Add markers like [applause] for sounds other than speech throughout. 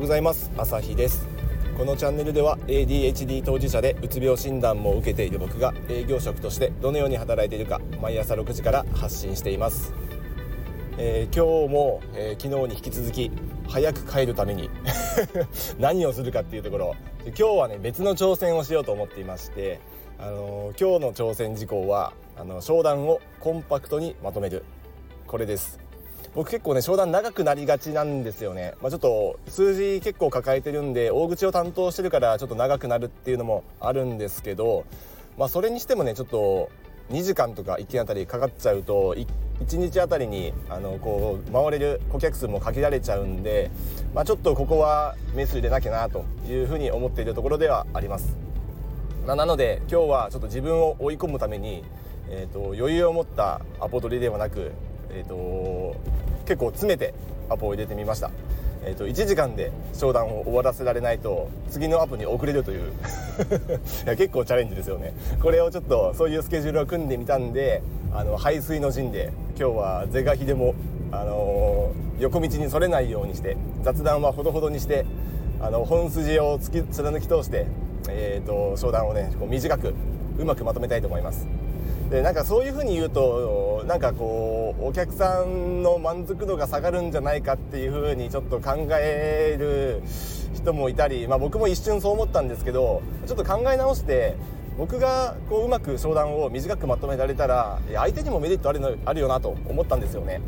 うございます。朝日です。このチャンネルでは ADHD 当事者でうつ病診断も受けている僕が営業職としてどのように働いているか毎朝6時から発信しています、えー、今日も、えー、昨日に引き続き早く帰るために [laughs] 何をするかっていうところ。今日はね別の挑戦をしようと思っていましてあのー、今日の挑戦事項はあの商談をコンパクトにまとめる。これです。僕結構ね商談長くなりがちなんですよね、まあ、ちょっと数字結構抱えてるんで大口を担当してるからちょっと長くなるっていうのもあるんですけど、まあ、それにしてもねちょっと2時間とか1件あたりかかっちゃうと1日あたりにあのこう回れる顧客数も限られちゃうんで、まあ、ちょっとここはメス入れなきゃなというふうに思っているところではあります。まあなので今日はちょっと自分を追い込むために、えーと、余裕を持ったアポ取りではなく、えーと結構詰めてアポを入れてみました、えーと、1時間で商談を終わらせられないと次のアポに遅れるという。[laughs] 結構チャレンジですよね。これをちょっとそういうスケジュールを組んでみたんであの排水の陣で今日は是が非でも、あのー、横道にそれないようにして雑談はほどほどにしてあの本筋を突き貫き通して、えーと商談をねこう短くうまくまとめたいと思います。でなんかそういうふうに言うとなんかこうお客さんの満足度が下がるんじゃないかっていうふうにちょっと考える人もいたり、まあ、僕も一瞬そう思ったんですけどちょっと考え直して僕がこううまく商談を短くまとめられたら相手にもメリットあるのあるよなと思ったんですよね。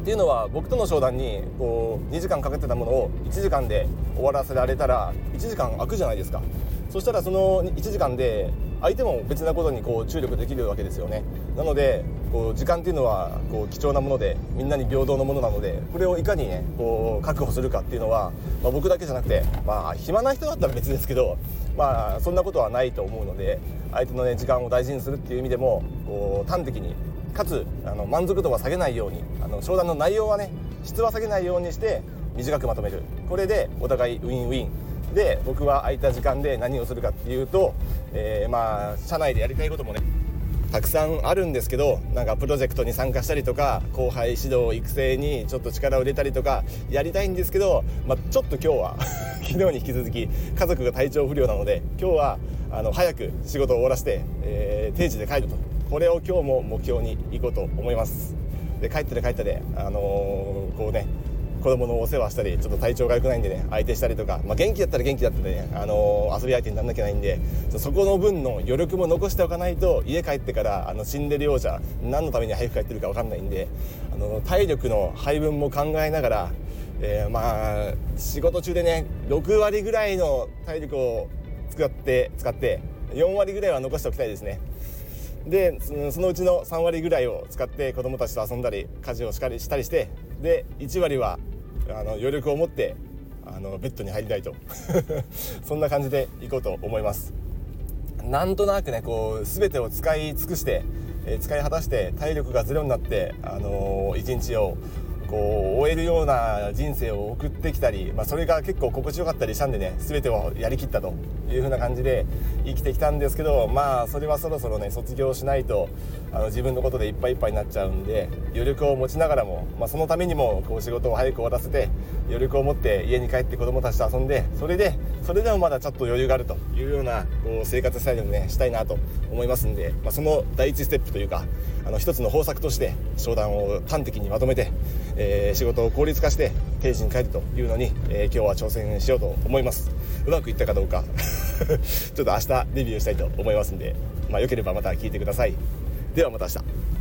っていうのは僕との商談にこう2時間かけてたものを1時間で終わらせられたら1時間空くじゃないですかそしたらその1時間で相手も別なことにこう注力できるわけですよね。なのでこう時間っていうのはこう貴重なものでみんなに平等のものなのでこれをいかにねこう確保するかっていうのは、まあ、僕だけじゃなくてまあ暇な人だったら別ですけどまあそんなことはないと思うので相手のね時間を大事にするっていう意味でもこう端的にかつあの満足度は下げないようにあの商談の内容はね質は下げないようにして短くまとめる。これでお互いウィンウィン。で僕は空いた時間で何をするかっていうと、えー、まあ社内でやりたいこともねたくさんあるんですけどなんかプロジェクトに参加したりとか後輩指導育成にちょっと力を入れたりとかやりたいんですけど、まあ、ちょっと今日は [laughs] 昨日に引き続き家族が体調不良なので今日はあの早く仕事を終わらせて、えー、定時で帰ると。これを今日も目標にいこうと思います。で帰ったら帰ったで、あのー、こうね子供のお世話したりちょっと体調が良くないんでね相手したりとか、まあ、元気だったら元気だったでね、あのー、遊び相手にならなきゃないんでそこの分の余力も残しておかないと家帰ってからあの死んでるようじゃ何のために早く帰ってるか分かんないんで、あの体力の配分も考えながら、えー、まあ仕事中でね6割ぐらいの体力を使って使って4割ぐらいは残しておきたいですね。でそのうちの3割ぐらいを使って子どもたちと遊んだり家事をしたりしたりしてで1割はあの余力を持ってあのベッドに入りたいと。[laughs] そんな感じでいこうと思います。なんとなくねこう全てを使い尽くして、え、使い果たして体力がゼロになって、あのー、一日をこう終えるような人生を送ってきたり、まあ、それが結構心地よかったりしたんでね全てをやりきったという風な感じで生きてきたんですけどまあそれはそろそろね卒業しないとあの自分のことでいっぱいいっぱいになっちゃうんで余力を持ちながらも、まあ、そのためにもこう仕事を早く終わらせて余力を持って家に帰って子供たちと遊んでそれでそれでもまだちょっと余裕があるというようなこう生活スタイルをねしたいなと思いますんで、まあ、その第一ステップというかあの一つの方策として商談を端的にまとめてえー、仕事を効率化して定時に帰るというのに、えー、今日は挑戦しようと思います。うまくいったかどうか。[laughs] ちょっと明日デビューしたいと思いますんでまあ、よければまた聞いてください。ではまた明日。